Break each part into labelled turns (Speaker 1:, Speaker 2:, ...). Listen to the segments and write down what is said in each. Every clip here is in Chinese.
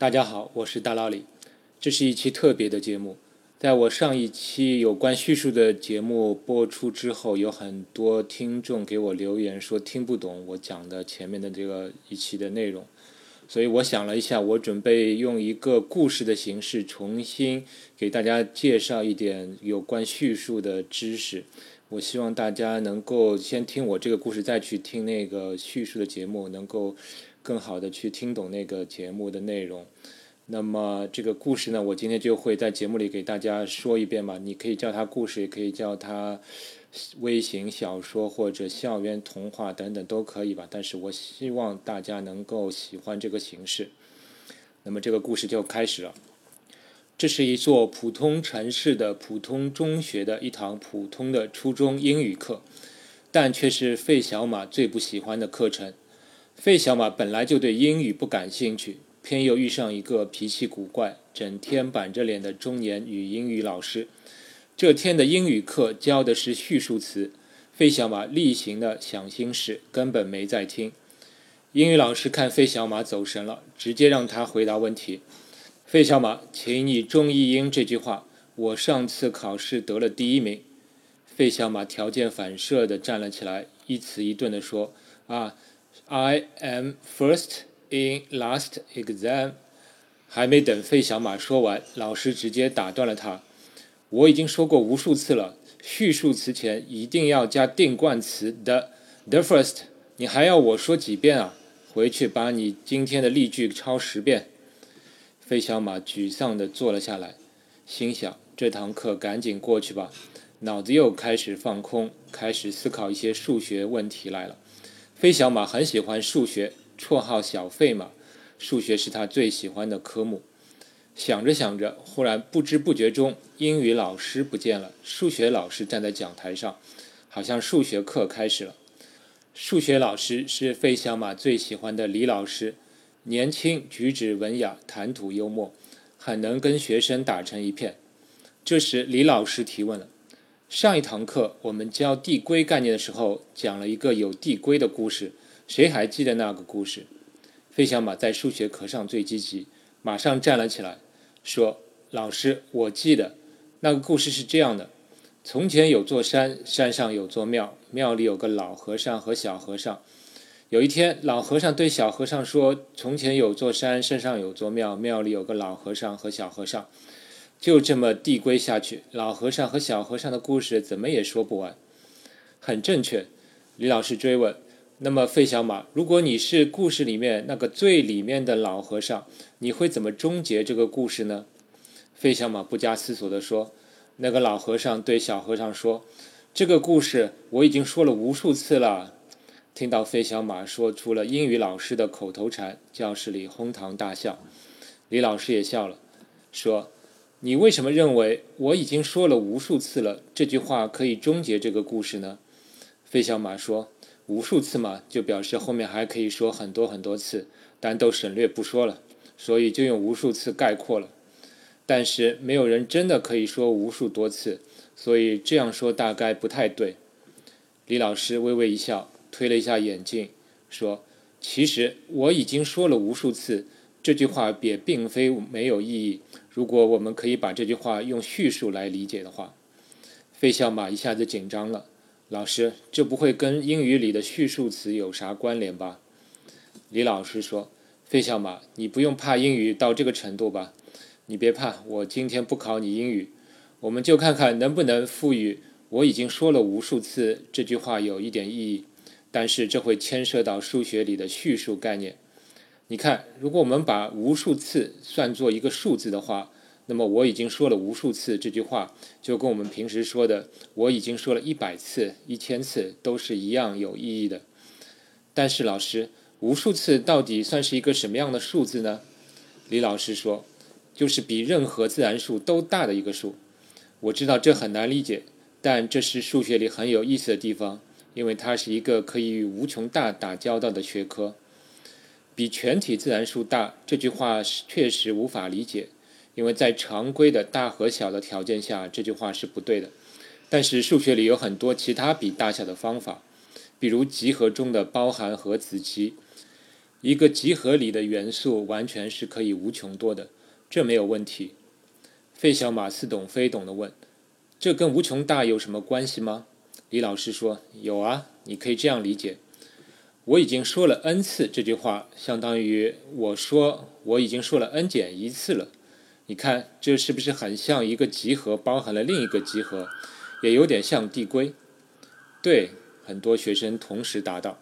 Speaker 1: 大家好，我是大老李。这是一期特别的节目。在我上一期有关叙述的节目播出之后，有很多听众给我留言说听不懂我讲的前面的这个一期的内容，所以我想了一下，我准备用一个故事的形式重新给大家介绍一点有关叙述的知识。我希望大家能够先听我这个故事，再去听那个叙述的节目，能够更好的去听懂那个节目的内容。那么这个故事呢，我今天就会在节目里给大家说一遍吧。你可以叫它故事，也可以叫它微型小说或者校园童话等等都可以吧。但是我希望大家能够喜欢这个形式。那么这个故事就开始了。这是一座普通城市的普通中学的一堂普通的初中英语课，但却是费小马最不喜欢的课程。费小马本来就对英语不感兴趣。偏又遇上一个脾气古怪、整天板着脸的中年女英语老师。这天的英语课教的是叙述词，费小马例行的想心事，根本没在听。英语老师看费小马走神了，直接让他回答问题。费小马，请你中译英这句话。我上次考试得了第一名。费小马条件反射的站了起来，一词一顿的说：“啊，I am first。” In last exam，还没等费小马说完，老师直接打断了他。我已经说过无数次了，叙述词前一定要加定冠词 the，the first。你还要我说几遍啊？回去把你今天的例句抄十遍。费小马沮丧地坐了下来，心想：这堂课赶紧过去吧。脑子又开始放空，开始思考一些数学问题来了。费小马很喜欢数学。绰号小费马，数学是他最喜欢的科目。想着想着，忽然不知不觉中，英语老师不见了，数学老师站在讲台上，好像数学课开始了。数学老师是费小马最喜欢的李老师，年轻，举止文雅，谈吐幽默，很能跟学生打成一片。这时，李老师提问了：上一堂课我们教递归概念的时候，讲了一个有递归的故事。谁还记得那个故事？费小马在数学课上最积极，马上站了起来，说：“老师，我记得那个故事是这样的：从前有座山，山上有座庙，庙里有个老和尚和小和尚。有一天，老和尚对小和尚说：‘从前有座山，山上有座庙，庙里有个老和尚和小和尚。’就这么递归下去，老和尚和小和尚的故事怎么也说不完。很正确。”李老师追问。那么，费小马，如果你是故事里面那个最里面的老和尚，你会怎么终结这个故事呢？费小马不加思索地说：“那个老和尚对小和尚说，这个故事我已经说了无数次了。”听到费小马说出了英语老师的口头禅，教室里哄堂大笑。李老师也笑了，说：“你为什么认为我已经说了无数次了这句话可以终结这个故事呢？”费小马说。无数次嘛，就表示后面还可以说很多很多次，但都省略不说了，所以就用无数次概括了。但是没有人真的可以说无数多次，所以这样说大概不太对。李老师微微一笑，推了一下眼镜，说：“其实我已经说了无数次，这句话也并非没有意义。如果我们可以把这句话用叙述来理解的话。”费小马一下子紧张了。老师，这不会跟英语里的叙述词有啥关联吧？李老师说：“费小马，你不用怕英语到这个程度吧？你别怕，我今天不考你英语，我们就看看能不能赋予我已经说了无数次这句话有一点意义。但是这会牵涉到数学里的叙述概念。你看，如果我们把无数次算作一个数字的话。”那么我已经说了无数次这句话，就跟我们平时说的“我已经说了一百次、一千次”都是一样有意义的。但是老师，无数次到底算是一个什么样的数字呢？李老师说，就是比任何自然数都大的一个数。我知道这很难理解，但这是数学里很有意思的地方，因为它是一个可以与无穷大打交道的学科。比全体自然数大这句话是确实无法理解。因为在常规的大和小的条件下，这句话是不对的。但是数学里有很多其他比大小的方法，比如集合中的包含和子集。一个集合里的元素完全是可以无穷多的，这没有问题。费小马似懂非懂地问：“这跟无穷大有什么关系吗？”李老师说：“有啊，你可以这样理解。我已经说了 n 次这句话，相当于我说我已经说了 n 减一次了。你看，这是不是很像一个集合包含了另一个集合，也有点像递归？”对，很多学生同时答道。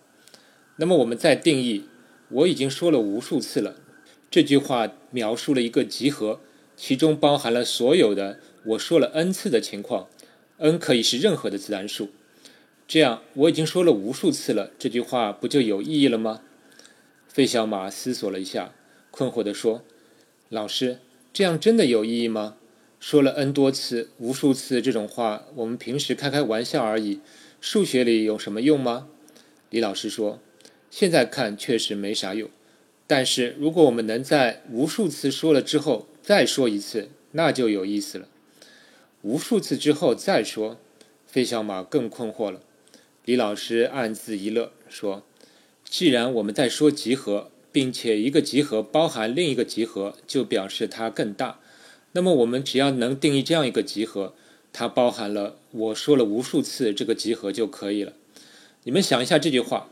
Speaker 1: 那么我们再定义：“我已经说了无数次了。”这句话描述了一个集合。其中包含了所有的我说了 n 次的情况，n 可以是任何的自然数。这样我已经说了无数次了，这句话不就有意义了吗？费小马思索了一下，困惑地说：“老师，这样真的有意义吗？说了 n 多次、无数次这种话，我们平时开开玩笑而已，数学里有什么用吗？”李老师说：“现在看确实没啥用，但是如果我们能在无数次说了之后，再说一次，那就有意思了。无数次之后再说，费小马更困惑了。李老师暗自一乐，说：“既然我们在说集合，并且一个集合包含另一个集合，就表示它更大。那么我们只要能定义这样一个集合，它包含了我说了无数次这个集合就可以了。你们想一下这句话，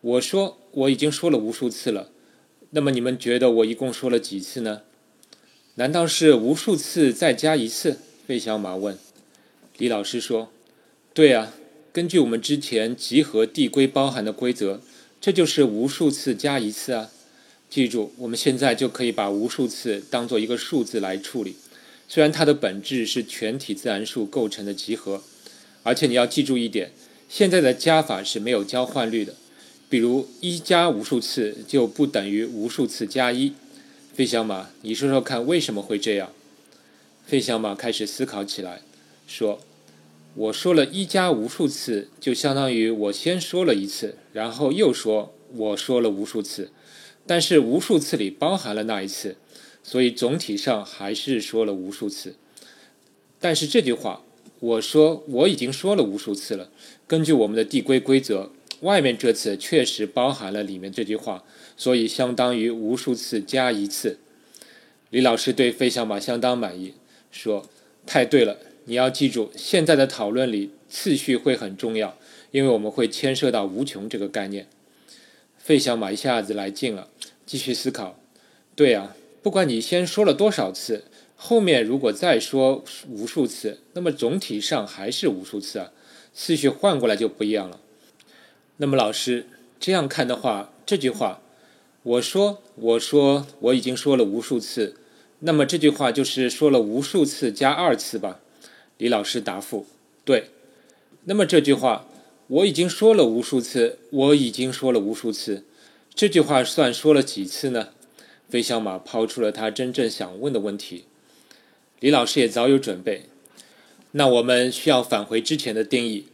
Speaker 1: 我说我已经说了无数次了，那么你们觉得我一共说了几次呢？”难道是无数次再加一次？魏小马问。李老师说：“对啊，根据我们之前集合递归包含的规则，这就是无数次加一次啊。记住，我们现在就可以把无数次当做一个数字来处理。虽然它的本质是全体自然数构成的集合，而且你要记住一点，现在的加法是没有交换律的。比如一加无数次就不等于无数次加一。”费小马，你说说看，为什么会这样？费小马开始思考起来，说：“我说了一加无数次，就相当于我先说了一次，然后又说我说了无数次，但是无数次里包含了那一次，所以总体上还是说了无数次。但是这句话，我说我已经说了无数次了，根据我们的递归规则。”外面这次确实包含了里面这句话，所以相当于无数次加一次。李老师对费小马相当满意，说：“太对了，你要记住，现在的讨论里次序会很重要，因为我们会牵涉到无穷这个概念。”费小马一下子来劲了，继续思考：“对啊，不管你先说了多少次，后面如果再说无数次，那么总体上还是无数次啊，次序换过来就不一样了。”那么老师这样看的话，这句话，我说我说我已经说了无数次，那么这句话就是说了无数次加二次吧？李老师答复：对。那么这句话我已经说了无数次，我已经说了无数次，这句话算说了几次呢？飞小马抛出了他真正想问的问题。李老师也早有准备。那我们需要返回之前的定义，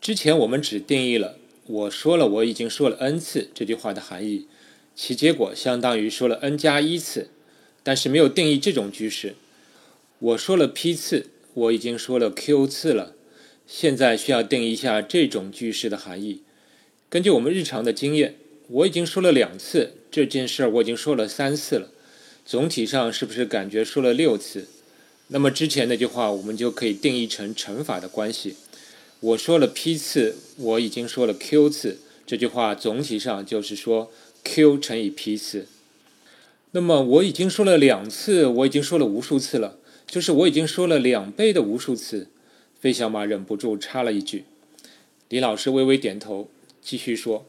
Speaker 1: 之前我们只定义了。我说了，我已经说了 n 次这句话的含义，其结果相当于说了 n 加一次，但是没有定义这种句式。我说了 p 次，我已经说了 q 次了，现在需要定一下这种句式的含义。根据我们日常的经验，我已经说了两次这件事儿，我已经说了三次了，总体上是不是感觉说了六次？那么之前那句话我们就可以定义成乘法的关系。我说了 p 次，我已经说了 q 次，这句话总体上就是说 q 乘以 p 次。那么我已经说了两次，我已经说了无数次了，就是我已经说了两倍的无数次。费小马忍不住插了一句。李老师微微点头，继续说：“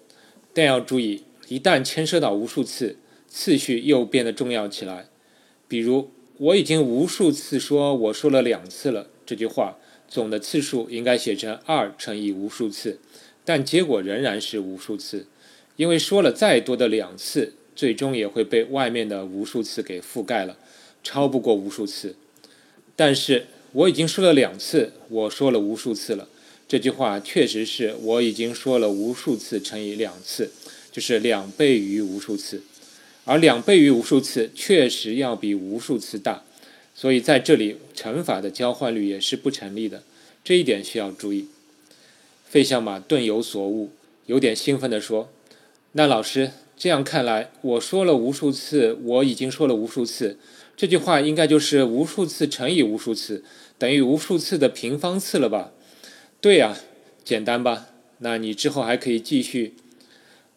Speaker 1: 但要注意，一旦牵涉到无数次，次序又变得重要起来。比如，我已经无数次说我说了两次了这句话。”总的次数应该写成二乘以无数次，但结果仍然是无数次，因为说了再多的两次，最终也会被外面的无数次给覆盖了，超不过无数次。但是我已经说了两次，我说了无数次了，这句话确实是我已经说了无数次乘以两次，就是两倍于无数次，而两倍于无数次确实要比无数次大。所以在这里，乘法的交换律也是不成立的，这一点需要注意。费小马顿有所悟，有点兴奋地说：“那老师，这样看来，我说了无数次，我已经说了无数次，这句话应该就是无数次乘以无数次，等于无数次的平方次了吧？对呀，简单吧？那你之后还可以继续。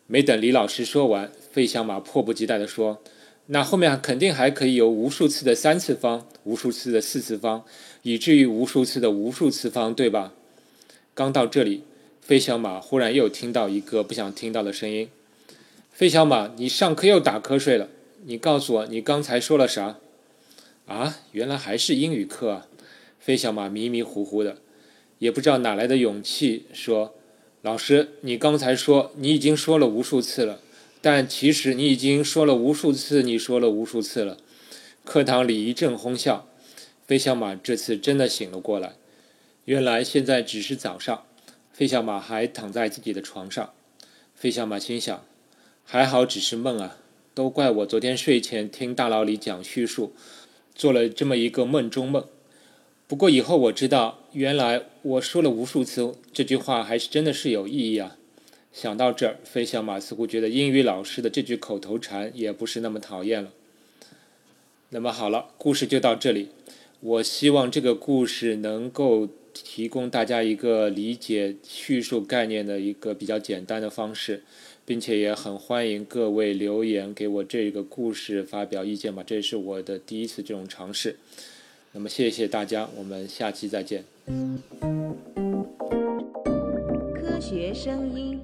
Speaker 1: 没等李老师说完，费小马迫不及待地说：“那后面肯定还可以有无数次的三次方，无数次的四次方，以至于无数次的无数次方，对吧？”刚到这里，费小马忽然又听到一个不想听到的声音：“费小马，你上课又打瞌睡了？你告诉我，你刚才说了啥？”啊，原来还是英语课啊！费小马迷迷糊糊的，也不知道哪来的勇气说。老师，你刚才说你已经说了无数次了，但其实你已经说了无数次，你说了无数次了。课堂里一阵哄笑，飞小马这次真的醒了过来。原来现在只是早上，飞小马还躺在自己的床上。飞小马心想：还好只是梦啊，都怪我昨天睡前听大佬里讲叙述，做了这么一个梦中梦。不过以后我知道，原来我说了无数次这句话，还是真的是有意义啊！想到这儿，飞小马似乎觉得英语老师的这句口头禅也不是那么讨厌了。那么好了，故事就到这里。我希望这个故事能够提供大家一个理解叙述概念的一个比较简单的方式，并且也很欢迎各位留言给我这个故事发表意见吧。这是我的第一次这种尝试。那么谢谢大家，我们下期再见。
Speaker 2: 科学声音。